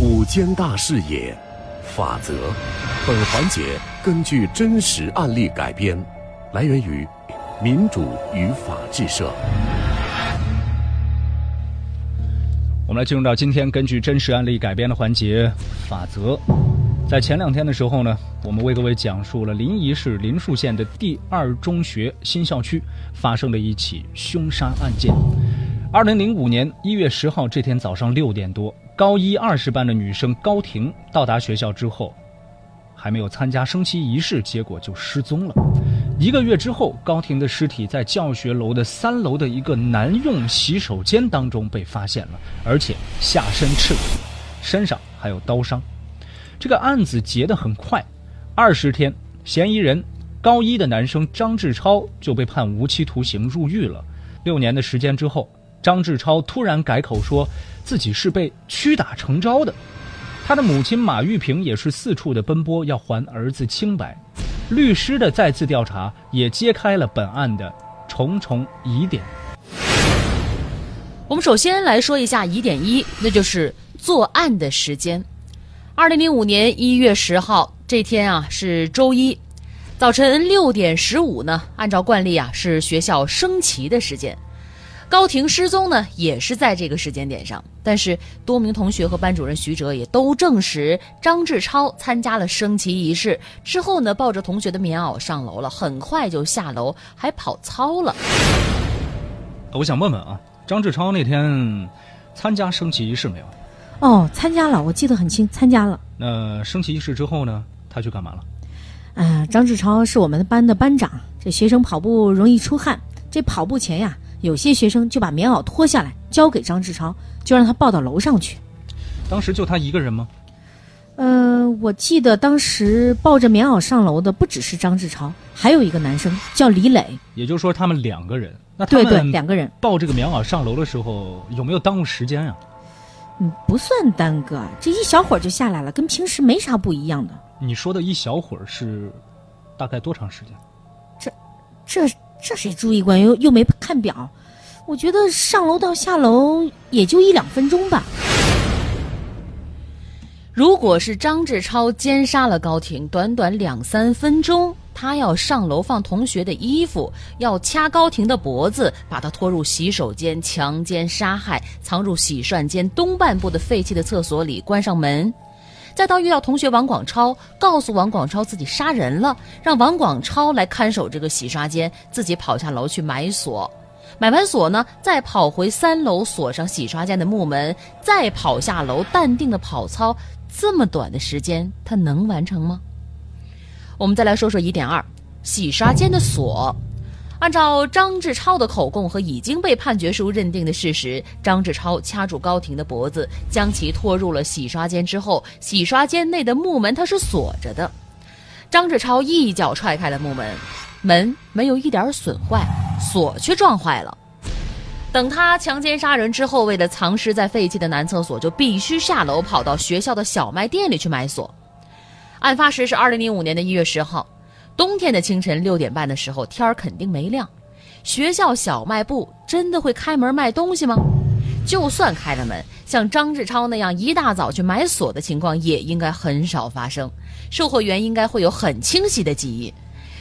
五间大视野，法则。本环节根据真实案例改编，来源于民主与法治社。我们来进入到今天根据真实案例改编的环节法则。在前两天的时候呢，我们为各位讲述了临沂市临沭县的第二中学新校区发生的一起凶杀案件。二零零五年一月十号这天早上六点多，高一二十班的女生高婷到达学校之后，还没有参加升旗仪式，结果就失踪了。一个月之后，高婷的尸体在教学楼的三楼的一个男用洗手间当中被发现了，而且下身赤裸，身上还有刀伤。这个案子结得很快，二十天，嫌疑人高一的男生张志超就被判无期徒刑入狱了。六年的时间之后。张志超突然改口说，自己是被屈打成招的。他的母亲马玉萍也是四处的奔波，要还儿子清白。律师的再次调查也揭开了本案的重重疑点。我们首先来说一下疑点一，那就是作案的时间。二零零五年一月十号这天啊是周一，早晨六点十五呢，按照惯例啊是学校升旗的时间。高婷失踪呢，也是在这个时间点上。但是多名同学和班主任徐哲也都证实，张志超参加了升旗仪式之后呢，抱着同学的棉袄上楼了，很快就下楼，还跑操了。我想问问啊，张志超那天参加升旗仪式没有？哦，参加了，我记得很清，参加了。那升旗仪式之后呢，他去干嘛了？啊，张志超是我们班的班长，这学生跑步容易出汗，这跑步前呀。有些学生就把棉袄脱下来交给张志超，就让他抱到楼上去。当时就他一个人吗？呃，我记得当时抱着棉袄上楼的不只是张志超，还有一个男生叫李磊。也就是说，他们两个人。那对对，两个人抱这个棉袄上楼的时候，有没有耽误时间啊？嗯，不算耽搁，这一小会儿就下来了，跟平时没啥不一样的。你说的一小会儿是大概多长时间？这，这。这谁注意过？又又没看表，我觉得上楼到下楼也就一两分钟吧。如果是张志超奸杀了高婷，短短两三分钟，他要上楼放同学的衣服，要掐高婷的脖子，把她拖入洗手间强奸杀害，藏入洗涮间东半部的废弃的厕所里，关上门。再到遇到同学王广超，告诉王广超自己杀人了，让王广超来看守这个洗刷间，自己跑下楼去买锁，买完锁呢，再跑回三楼锁上洗刷间的木门，再跑下楼淡定的跑操，这么短的时间他能完成吗？我们再来说说疑点二，洗刷间的锁。按照张志超的口供和已经被判决书认定的事实，张志超掐住高婷的脖子，将其拖入了洗刷间之后，洗刷间内的木门它是锁着的。张志超一脚踹开了木门，门没有一点损坏，锁却撞坏了。等他强奸杀人之后，为了藏尸在废弃的男厕所，就必须下楼跑到学校的小卖店里去买锁。案发时是二零零五年的一月十号。冬天的清晨六点半的时候，天儿肯定没亮。学校小卖部真的会开门卖东西吗？就算开了门，像张志超那样一大早去买锁的情况也应该很少发生。售货员应该会有很清晰的记忆。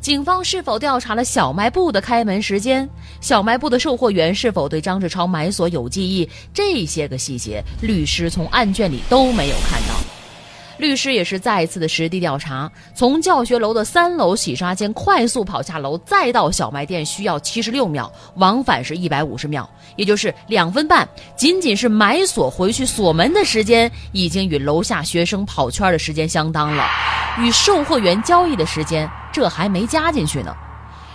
警方是否调查了小卖部的开门时间？小卖部的售货员是否对张志超买锁有记忆？这些个细节，律师从案卷里都没有看到。律师也是再一次的实地调查，从教学楼的三楼洗刷间快速跑下楼，再到小卖店需要七十六秒，往返是一百五十秒，也就是两分半。仅仅是买锁回去锁门的时间，已经与楼下学生跑圈的时间相当了，与售货员交易的时间，这还没加进去呢。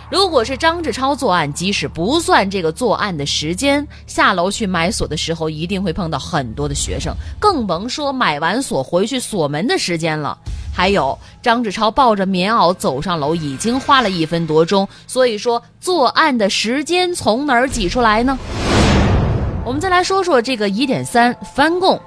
如果是张志超作案，即使不算这个作案的时间，下楼去买锁的时候，一定会碰到很多的学生，更甭说买完锁回去锁门的时间了。还有，张志超抱着棉袄走上楼，已经花了一分多钟，所以说作案的时间从哪儿挤出来呢？我们再来说说这个疑点三：翻供。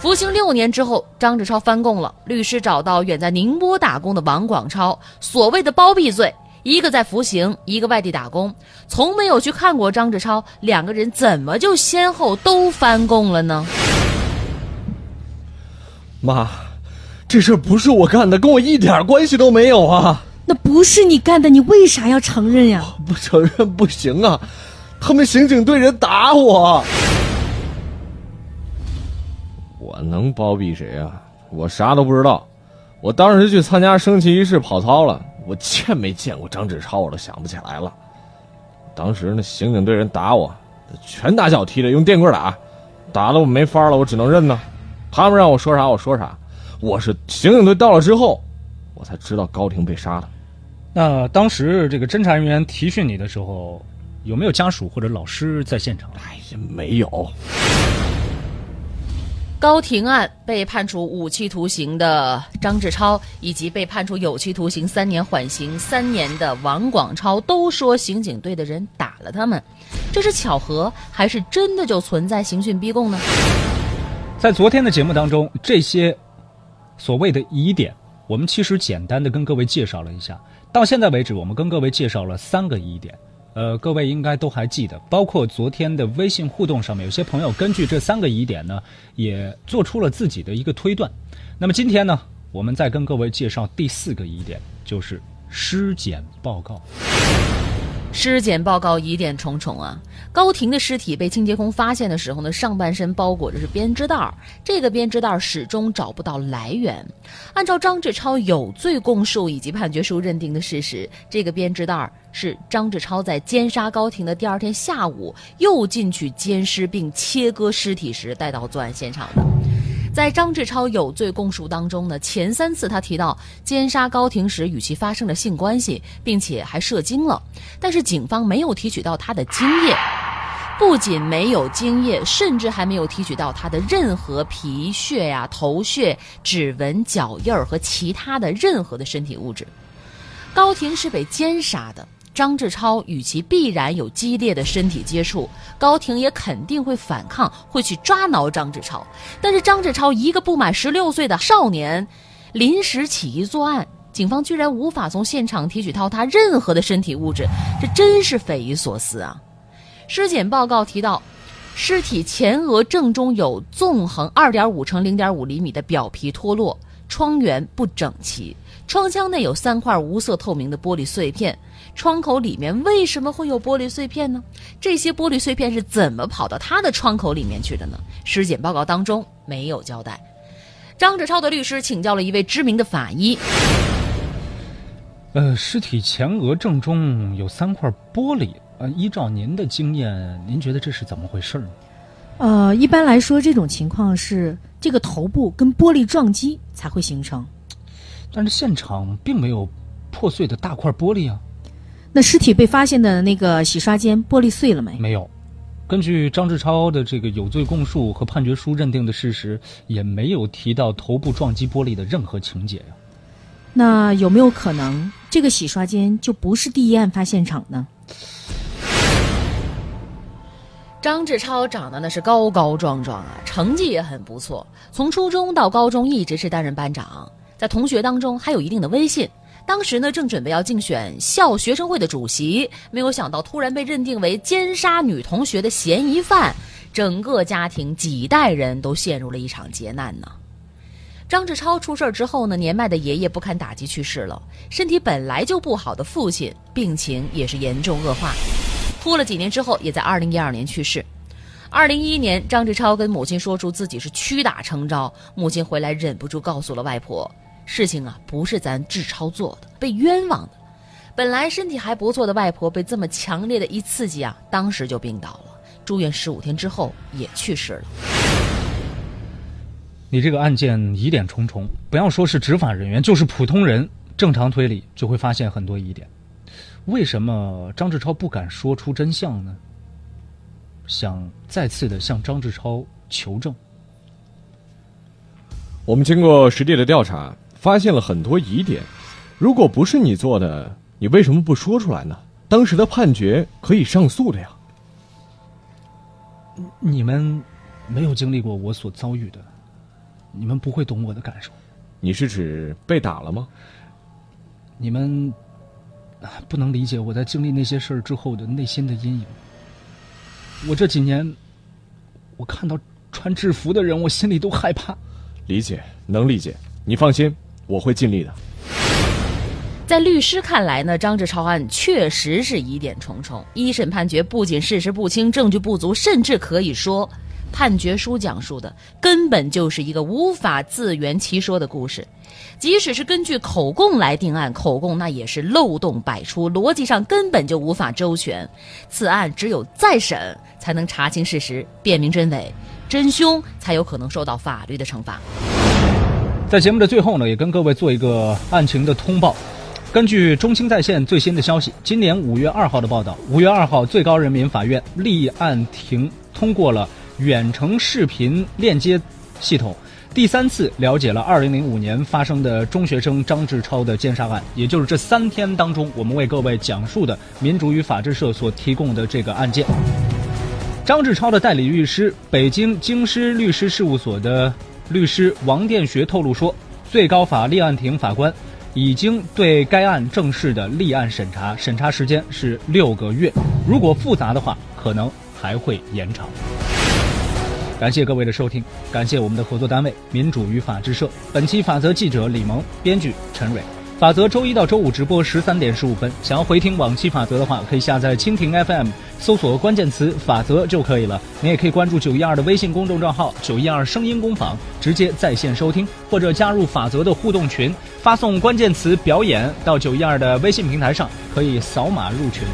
服刑六年之后，张志超翻供了。律师找到远在宁波打工的王广超，所谓的包庇罪。一个在服刑，一个外地打工，从没有去看过张志超，两个人怎么就先后都翻供了呢？妈，这事儿不是我干的，跟我一点关系都没有啊！那不是你干的，你为啥要承认呀？不承认不行啊！他们刑警队人打我，我能包庇谁啊？我啥都不知道。我当时去参加升旗仪式跑操了，我见没见过张志超我都想不起来了。当时那刑警队人打我，拳打脚踢的，用电棍打，打的我没法了，我只能认呢。他们让我说啥我说啥。我是刑警队到了之后，我才知道高婷被杀的。那当时这个侦查人员提讯你的时候，有没有家属或者老师在现场？哎呀，没有。高庭案被判处无期徒刑的张志超，以及被判处有期徒刑三年、缓刑三年的王广超，都说刑警队的人打了他们，这是巧合还是真的就存在刑讯逼供呢？在昨天的节目当中，这些所谓的疑点，我们其实简单的跟各位介绍了一下。到现在为止，我们跟各位介绍了三个疑点。呃，各位应该都还记得，包括昨天的微信互动上面，有些朋友根据这三个疑点呢，也做出了自己的一个推断。那么今天呢，我们再跟各位介绍第四个疑点，就是尸检报告。尸检报告疑点重重啊！高婷的尸体被清洁工发现的时候呢，上半身包裹着是编织袋，这个编织袋始终找不到来源。按照张志超有罪供述以及判决书认定的事实，这个编织袋是张志超在奸杀高婷的第二天下午又进去奸尸并切割尸体时带到作案现场的。在张志超有罪供述当中呢，前三次他提到奸杀高婷时与其发生了性关系，并且还射精了，但是警方没有提取到他的精液，不仅没有精液，甚至还没有提取到他的任何皮屑呀、头屑、指纹、脚印儿和其他的任何的身体物质。高婷是被奸杀的。张志超与其必然有激烈的身体接触，高婷也肯定会反抗，会去抓挠张志超。但是张志超一个不满十六岁的少年，临时起意作案，警方居然无法从现场提取到他任何的身体物质，这真是匪夷所思啊！尸检报告提到，尸体前额正中有纵横二点五乘零点五厘米的表皮脱落，窗缘不整齐，窗腔内有三块无色透明的玻璃碎片。窗口里面为什么会有玻璃碎片呢？这些玻璃碎片是怎么跑到他的窗口里面去的呢？尸检报告当中没有交代。张志超的律师请教了一位知名的法医。呃，尸体前额正中有三块玻璃，呃，依照您的经验，您觉得这是怎么回事呢？呃，一般来说，这种情况是这个头部跟玻璃撞击才会形成，但是现场并没有破碎的大块玻璃啊。那尸体被发现的那个洗刷间玻璃碎了没？没有。根据张志超的这个有罪供述和判决书认定的事实，也没有提到头部撞击玻璃的任何情节呀。那有没有可能这个洗刷间就不是第一案发现场呢？张志超长得那是高高壮壮啊，成绩也很不错，从初中到高中一直是担任班长，在同学当中还有一定的威信。当时呢，正准备要竞选校学生会的主席，没有想到突然被认定为奸杀女同学的嫌疑犯，整个家庭几代人都陷入了一场劫难呢。张志超出事之后呢，年迈的爷爷不堪打击去世了，身体本来就不好的父亲病情也是严重恶化，拖了几年之后，也在二零一二年去世。二零一一年，张志超跟母亲说出自己是屈打成招，母亲回来忍不住告诉了外婆。事情啊，不是咱志超做的，被冤枉的。本来身体还不错的外婆，被这么强烈的一刺激啊，当时就病倒了，住院十五天之后也去世了。你这个案件疑点重重，不要说是执法人员，就是普通人，正常推理就会发现很多疑点。为什么张志超不敢说出真相呢？想再次的向张志超求证。我们经过实地的调查。发现了很多疑点，如果不是你做的，你为什么不说出来呢？当时的判决可以上诉的呀。你们没有经历过我所遭遇的，你们不会懂我的感受。你是指被打了吗？你们不能理解我在经历那些事儿之后的内心的阴影。我这几年，我看到穿制服的人，我心里都害怕。理解，能理解。你放心，我会尽力的。在律师看来呢，张志超案确实是疑点重重。一审判决不仅事实不清、证据不足，甚至可以说，判决书讲述的根本就是一个无法自圆其说的故事。即使是根据口供来定案，口供那也是漏洞百出，逻辑上根本就无法周全。此案只有再审才能查清事实、辨明真伪，真凶才有可能受到法律的惩罚。在节目的最后呢，也跟各位做一个案情的通报。根据中青在线最新的消息，今年五月二号的报道，五月二号，最高人民法院立案庭通过了远程视频链接系统，第三次了解了二零零五年发生的中学生张志超的奸杀案，也就是这三天当中，我们为各位讲述的民主与法制社所提供的这个案件。张志超的代理律师，北京京师律师事务所的律师王殿学透露说，最高法立案庭法官。已经对该案正式的立案审查，审查时间是六个月。如果复杂的话，可能还会延长。感谢各位的收听，感谢我们的合作单位民主与法制社。本期法则记者李萌，编剧陈蕊。法则周一到周五直播十三点十五分。想要回听往期法则的话，可以下载蜻蜓 FM，搜索关键词“法则”就可以了。你也可以关注九一二的微信公众账号“九一二声音工坊”，直接在线收听，或者加入法则的互动群，发送关键词“表演”到九一二的微信平台上，可以扫码入群。